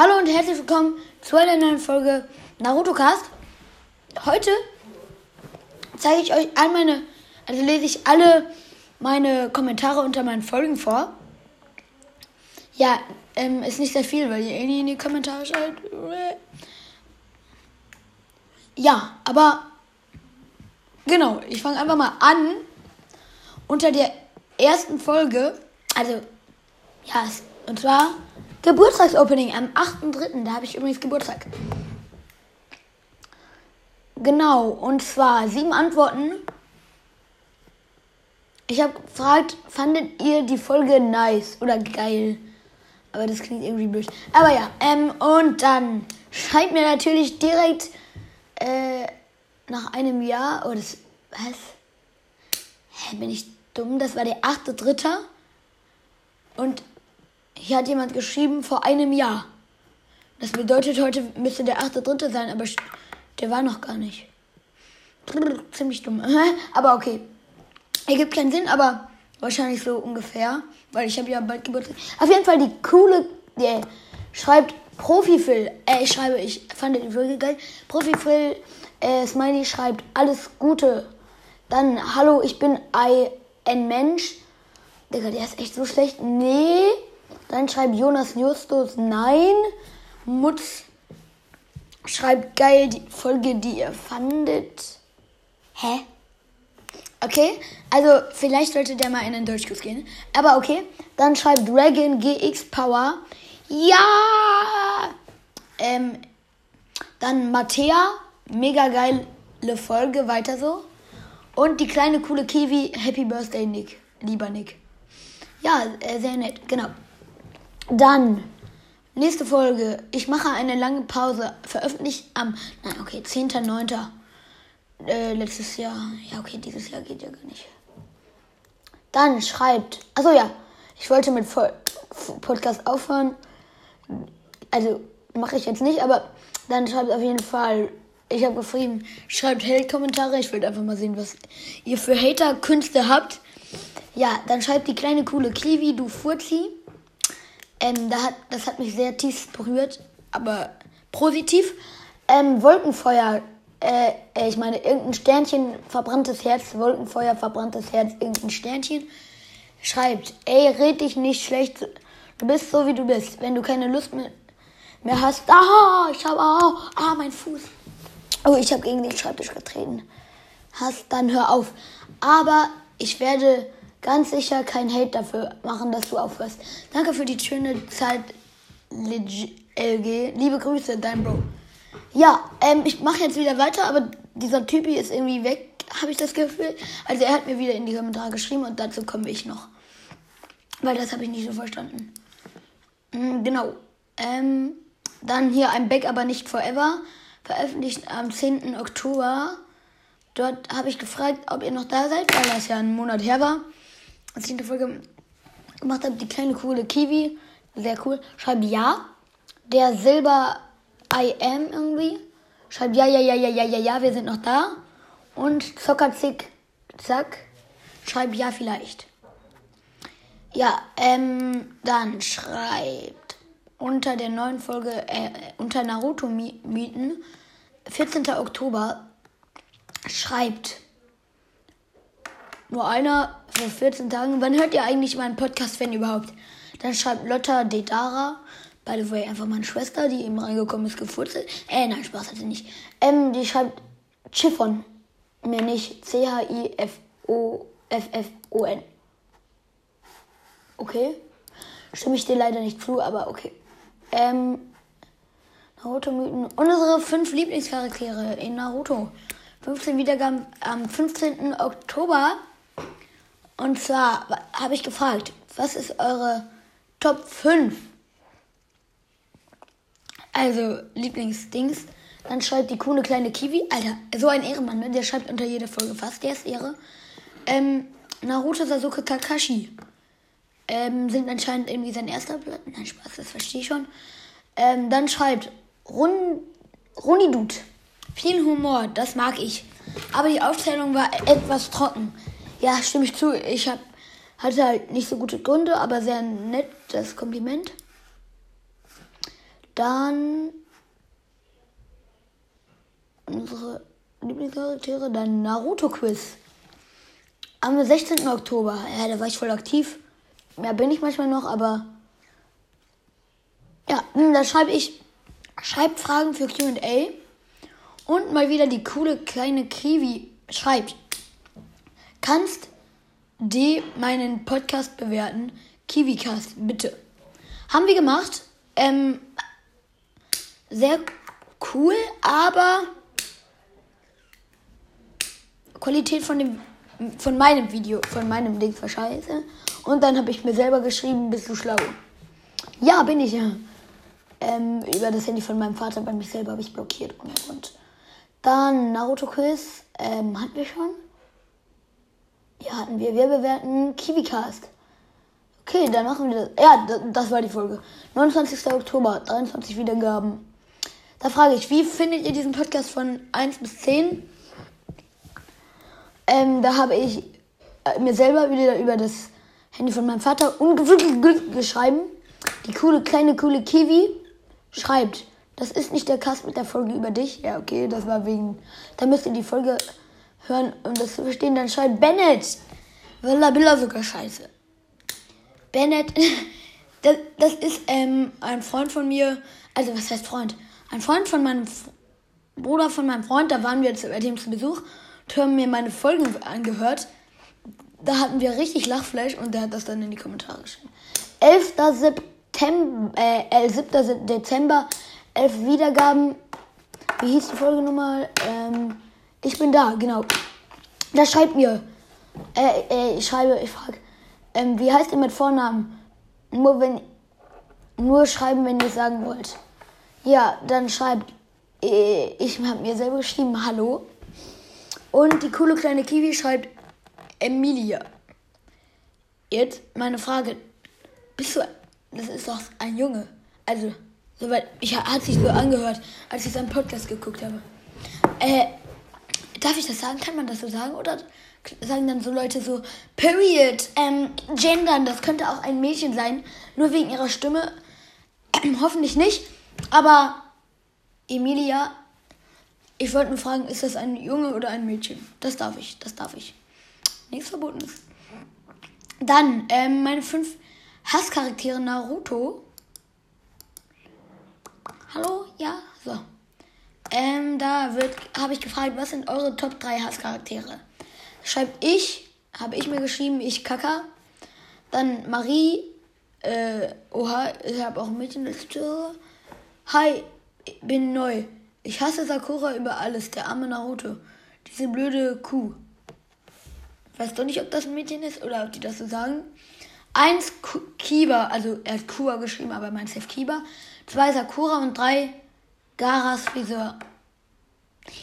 Hallo und herzlich willkommen zu einer neuen Folge Naruto Cast. Heute zeige ich euch all meine, also lese ich alle meine Kommentare unter meinen Folgen vor. Ja, ähm, ist nicht sehr viel, weil ihr eh nie in die Kommentare schreibt. Ja, aber genau, ich fange einfach mal an. Unter der ersten Folge, also ja, und zwar Geburtstagsopening am 8.3. Da habe ich übrigens Geburtstag. Genau, und zwar sieben Antworten. Ich habe gefragt, fandet ihr die Folge nice oder geil? Aber das klingt irgendwie blöd. Aber ja, ähm, und dann schreibt mir natürlich direkt äh, nach einem Jahr, oh, das, was? Hä, bin ich dumm? Das war der 8.3. Und hier hat jemand geschrieben vor einem Jahr. Das bedeutet, heute müsste der 8.3. sein, aber der war noch gar nicht. Ziemlich dumm. aber okay. Ergibt keinen Sinn, aber wahrscheinlich so ungefähr. Weil ich habe ja bald Geburtstag. Auf jeden Fall die coole. Yeah, schreibt Profi-Phil. Äh, ich schreibe, ich fand die Folge geil. Profi-Phil, äh, Smiley schreibt alles Gute. Dann, hallo, ich bin ein Mensch. Digga, der ist echt so schlecht. Nee. Dann schreibt Jonas Justus nein. Mutz schreibt geil die Folge, die ihr fandet. Hä? Okay, also vielleicht sollte der mal in den Deutschkurs gehen. Aber okay, dann schreibt Dragon GX Power. Ja! Ähm, dann Mattea, mega geile Folge, weiter so. Und die kleine coole Kiwi, Happy Birthday Nick, lieber Nick. Ja, äh, sehr nett, genau. Dann, nächste Folge. Ich mache eine lange Pause. Veröffentlicht am, nein, okay, 10.9. Äh, letztes Jahr. Ja, okay, dieses Jahr geht ja gar nicht. Dann schreibt, also ja, ich wollte mit Podcast aufhören. Also, mache ich jetzt nicht, aber dann schreibt auf jeden Fall, ich habe geschrieben, schreibt Hate-Kommentare. Ich will einfach mal sehen, was ihr für Hater-Künste habt. Ja, dann schreibt die kleine coole Kiwi, du Furzi. Ähm, da hat, das hat mich sehr tief berührt, aber positiv. Ähm, Wolkenfeuer, äh, äh, ich meine, irgendein Sternchen, verbranntes Herz, Wolkenfeuer, verbranntes Herz, irgendein Sternchen. Schreibt, ey, red dich nicht schlecht, du bist so wie du bist. Wenn du keine Lust mehr, mehr hast, ah, ich habe, ah, ah, mein Fuß. Oh, ich habe gegen den Schreibtisch getreten. Hast, dann hör auf. Aber ich werde ganz sicher kein Hate dafür machen, dass du aufhörst. Danke für die schöne Zeit, LG. Liebe Grüße, dein Bro. Ja, ähm, ich mache jetzt wieder weiter, aber dieser Typi ist irgendwie weg, habe ich das Gefühl. Also er hat mir wieder in die Kommentare geschrieben und dazu komme ich noch. Weil das habe ich nicht so verstanden. Mhm, genau. Ähm, dann hier ein Back, aber nicht forever. Veröffentlicht am 10. Oktober. Dort habe ich gefragt, ob ihr noch da seid, weil das ja ein Monat her war als ich in der Folge gemacht habe, die kleine coole Kiwi, sehr cool, schreibt ja. Der Silber I am irgendwie, schreibt ja, ja, ja, ja, ja, ja, ja, wir sind noch da. Und Zockerzick, zack, schreibt ja vielleicht. Ja, ähm, dann schreibt unter der neuen Folge, äh, unter Naruto-Mythen, 14. Oktober, schreibt nur einer vor 14 Tagen. Wann hört ihr eigentlich meinen Podcast, wenn überhaupt? Dann schreibt Lotta Dedara, by the way, einfach meine Schwester, die eben reingekommen ist, gefurzt. Äh, nein, Spaß hat sie nicht. Ähm, die schreibt Chiffon. Mehr nicht. C-H-I-F-O-F-F-O-N. Okay. Stimme ich dir leider nicht zu, aber okay. Ähm, Naruto-Mythen. Unsere fünf Lieblingscharaktere in Naruto. 15 Wiedergaben am 15. Oktober. Und zwar habe ich gefragt, was ist eure Top 5? Also Lieblingsdings. Dann schreibt die coole kleine Kiwi. Alter, so ein Ehrenmann, ne? Der schreibt unter jeder Folge fast. Der ist Ehre. Ähm, Naruto Sasuke Kakashi. Ähm, sind anscheinend irgendwie sein erster Blatt. Nein, Spaß, das verstehe ich schon. Ähm, dann schreibt Run Runidut. Viel Humor, das mag ich. Aber die Aufzählung war etwas trocken. Ja, stimme ich zu. Ich hab, hatte halt nicht so gute Gründe, aber sehr nett das Kompliment. Dann unsere Lieblingscharaktere, dann Naruto-Quiz. Am 16. Oktober. Ja, da war ich voll aktiv. Ja, bin ich manchmal noch, aber ja, hm, da schreibe ich Schreibfragen für QA. Und mal wieder die coole kleine Krivi schreibt. Kannst D meinen Podcast bewerten? KiwiCast, bitte. Haben wir gemacht. Ähm, sehr cool, aber Qualität von dem von meinem Video, von meinem Ding war scheiße. Und dann habe ich mir selber geschrieben, bist du schlau? Ja, bin ich ja. Ähm, über das Handy von meinem Vater bei mich selber habe ich blockiert ohne Grund. Dann Naruto Quiz. Ähm, hatten wir schon? Ja, hatten wir. Wir bewerten KiwiCast. Okay, dann machen wir das. Ja, das war die Folge. 29. Oktober, 23 Wiedergaben. Da frage ich, wie findet ihr diesen Podcast von 1 bis 10? Ähm, da habe ich äh, mir selber wieder über das Handy von meinem Vater ungewöhnlich geschrieben. Die coole, kleine, coole Kiwi schreibt, das ist nicht der Cast mit der Folge über dich. Ja, okay, das war wegen. Da müsst ihr die Folge hören und das verstehen. Dann schreibt Bennett. Willa Billa sogar scheiße. Bennett, das, das ist ähm, ein Freund von mir. Also, was heißt Freund? Ein Freund von meinem Bruder von meinem Freund. Da waren wir jetzt bei dem zu Besuch und haben mir meine Folgen angehört. Da hatten wir richtig Lachfleisch und der hat das dann in die Kommentare geschrieben. 11. September, äh, 7. Dezember 11 Wiedergaben. Wie hieß die Folge nochmal? Ähm, ich bin da, genau. Da schreibt mir. Äh, äh, ich schreibe, ich frage, ähm, wie heißt ihr mit Vornamen? Nur wenn, nur schreiben, wenn ihr sagen wollt. Ja, dann schreibt, äh, ich habe mir selber geschrieben, hallo. Und die coole kleine Kiwi schreibt, Emilia. Jetzt meine Frage, bist du, das ist doch ein Junge. Also, Soweit, ich hat sich so angehört, als ich seinen Podcast geguckt habe. Äh, darf ich das sagen? Kann man das so sagen? Oder sagen dann so Leute so, Period, ähm, gendern, das könnte auch ein Mädchen sein, nur wegen ihrer Stimme. Ähm, hoffentlich nicht. Aber Emilia, ich wollte nur fragen, ist das ein Junge oder ein Mädchen? Das darf ich, das darf ich. Nichts Verbotenes. Dann, ähm, meine fünf Hasscharaktere Naruto Hallo? Ja? So. Ähm, da habe ich gefragt, was sind eure Top 3 Hasscharaktere? Schreibt ich, habe ich mir geschrieben, ich Kaka. Dann Marie, äh, oha, ich habe auch ein Mädchen, das Hi, bin neu. Ich hasse Sakura über alles, der arme Naruto. Diese blöde Kuh. Weißt du nicht, ob das ein Mädchen ist oder ob die das so sagen. Eins Kiba, also er hat Kua geschrieben, aber er meint Safe Kiba zwei Sakura und drei Garas Friseur.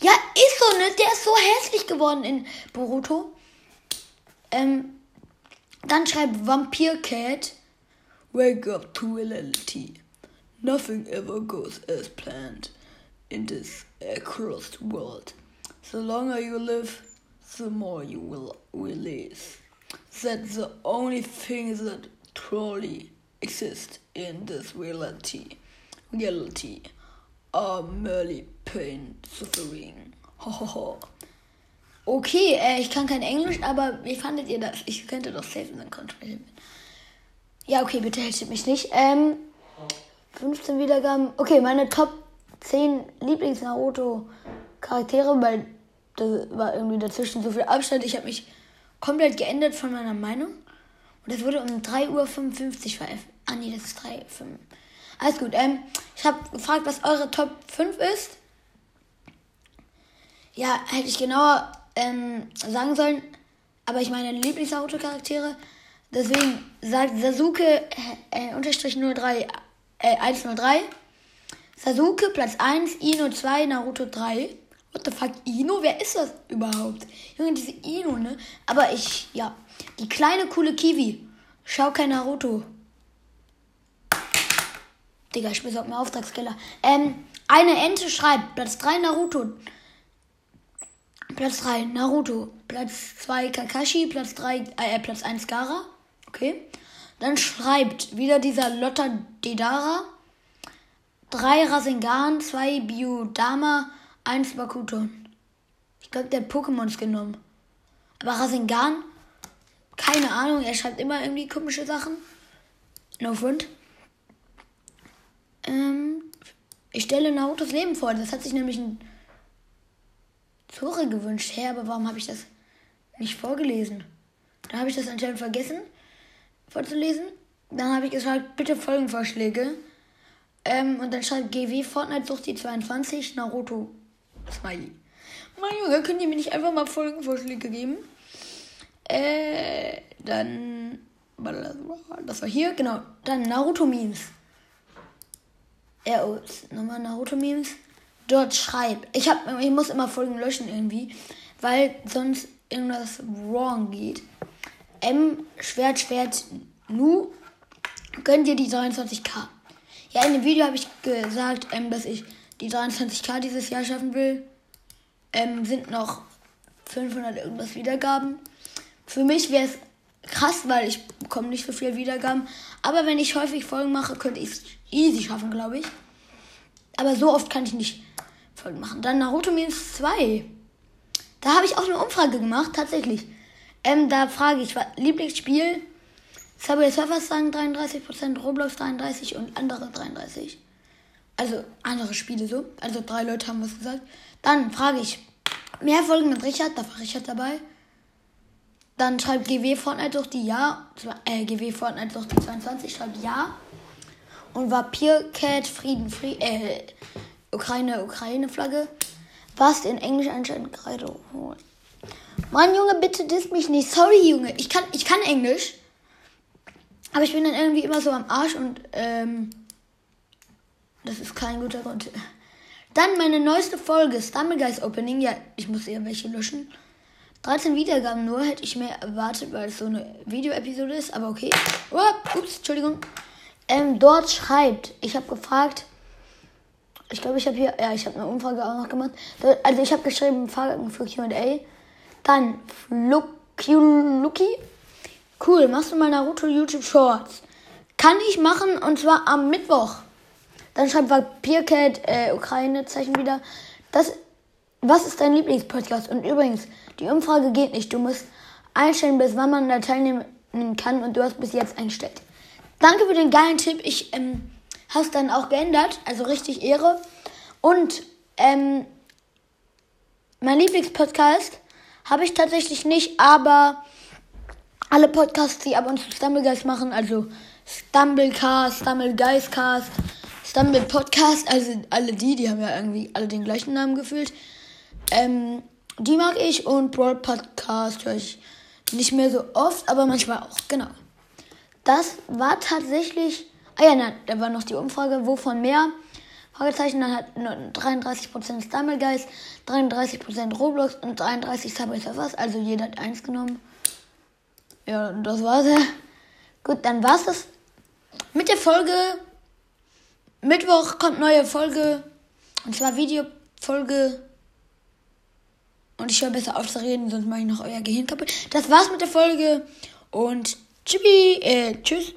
Ja, ist so, ne? Der ist so hässlich geworden in Boruto. Ähm, dann schreibt Vampir Cat. Wake up to reality. Nothing ever goes as planned in this across world. The longer you live, the more you will release. That's the only thing that truly exists in this reality. reality are merely pain suffering. okay, äh, ich kann kein Englisch, aber wie fandet ihr das? Ich könnte doch safe in den Kontrollen. Ja, okay, bitte hält mich nicht. Ähm, 15 Wiedergaben. Okay, meine Top 10 Lieblings-Naruto-Charaktere, weil da war irgendwie dazwischen so viel Abstand. Ich habe mich komplett geändert von meiner Meinung. Und es wurde um 3.55 Uhr veröffentlicht. Ah, nee, das ist 3.5 Uhr. Alles gut. Ähm, ich habe gefragt, was eure Top 5 ist. Ja, hätte ich genauer ähm, sagen sollen. Aber ich meine Lieblingsauto-Charaktere. Deswegen sagt Sasuke äh, unterstrich 03, äh, 103. Sasuke Platz 1, Ino 2, Naruto 3. What the fuck, Ino? Wer ist das überhaupt? Junge, diese Ino, ne? Aber ich, ja. Die kleine coole Kiwi. Schau kein Naruto. Digga, ich besorge mir Auftragskiller. Ähm, eine Ente schreibt, Platz 3 Naruto. Platz 3 Naruto. Platz 2 Kakashi. Platz 3, äh, Platz 1 Gara. Okay. Dann schreibt wieder dieser Lotta Dedara. 3 Rasengan, 2 Biodama, 1 Bakuton. Ich glaube, der hat Pokémons genommen. Aber Rasengan, keine Ahnung, er schreibt immer irgendwie komische Sachen. No front. Ähm, ich stelle Narutos Leben vor. Das hat sich nämlich ein Zore gewünscht. Hä, aber warum habe ich das nicht vorgelesen? Da habe ich das anscheinend vergessen vorzulesen. Dann habe ich gesagt, bitte Folgenvorschläge. Ähm, und dann schreibt GW Fortnite sucht die 22 Naruto Smiley. Mein Junge, könnt ihr mir nicht einfach mal Folgenvorschläge geben? Äh, dann. Das war hier, genau. Dann Naruto Memes. Ja, oh, nochmal Naruto Memes. Dort schreibt. Ich, hab, ich muss immer Folgen löschen irgendwie, weil sonst irgendwas wrong geht. M, Schwert, Schwert, Nu, gönnt ihr die 23k. Ja, in dem Video habe ich gesagt, ähm, dass ich die 23k dieses Jahr schaffen will. Ähm, sind noch 500 irgendwas Wiedergaben. Für mich wäre es krass, weil ich bekomme nicht so viele Wiedergaben. Aber wenn ich häufig Folgen mache, könnte ich es easy schaffen, glaube ich. Aber so oft kann ich nicht Folgen machen. Dann Naruto Memes 2. Da habe ich auch eine Umfrage gemacht, tatsächlich. Ähm, da frage ich, was Lieblingsspiel? Subway Surfers sagen 33%, Roblox 33% und andere 33%. Also andere Spiele so. Also drei Leute haben was gesagt. Dann frage ich, mehr Folgen mit Richard, da war Richard dabei. Dann schreibt GW Fortnite durch die Ja. Äh, GW Fortnite durch die 22 schreibt Ja. Und Vampir-Cat Frieden, Frieden, äh, Ukraine, Ukraine-Flagge. Was in Englisch anscheinend gerade holen. Mann, Junge, bitte disst mich nicht. Sorry, Junge. Ich kann, ich kann Englisch. Aber ich bin dann irgendwie immer so am Arsch und ähm, das ist kein guter Grund. Dann meine neueste Folge, Stumbleguys Opening. Ja, ich muss eher welche löschen. 13 Wiedergaben nur, hätte ich mehr erwartet, weil es so eine Video-Episode ist, aber okay. Oh, ups, Entschuldigung. Ähm, dort schreibt, ich habe gefragt, ich glaube, ich habe hier, ja, ich habe eine Umfrage auch noch gemacht. Also ich habe geschrieben, Fragen für Q&A. Dann Lucky Cool, machst du mal Naruto YouTube Shorts? Kann ich machen und zwar am Mittwoch. Dann schreibt Vampircat, äh, Ukraine-Zeichen wieder. Das, was ist dein Lieblingspodcast? Und übrigens, die Umfrage geht nicht. Du musst einstellen, bis wann man da teilnehmen kann und du hast bis jetzt eingestellt. Danke für den geilen Tipp. Ich ähm, habe es dann auch geändert, also richtig Ehre. Und ähm, mein Lieblingspodcast habe ich tatsächlich nicht, aber alle Podcasts, die ab und zu Stumblegeist machen, also Stumblecast, Stumblegeistcast, Stumble Podcast, also alle die, die haben ja irgendwie alle den gleichen Namen gefühlt. Ähm, die mag ich und Broad Podcast höre ich nicht mehr so oft, aber manchmal auch, genau. Das war tatsächlich, ah ja, nein, da war noch die Umfrage, wovon mehr? Fragezeichen, dann hat 33% Stumblegeist, 33% Roblox und 33 Subway Surfers, also jeder hat eins genommen. Ja, das war's ja. Gut, dann war's das mit der Folge. Mittwoch kommt neue Folge. Und zwar Videofolge. Und ich höre besser auf zu reden, sonst mache ich noch euer Gehirn kaputt. Das war's mit der Folge. Und tschüssi, äh, tschüss.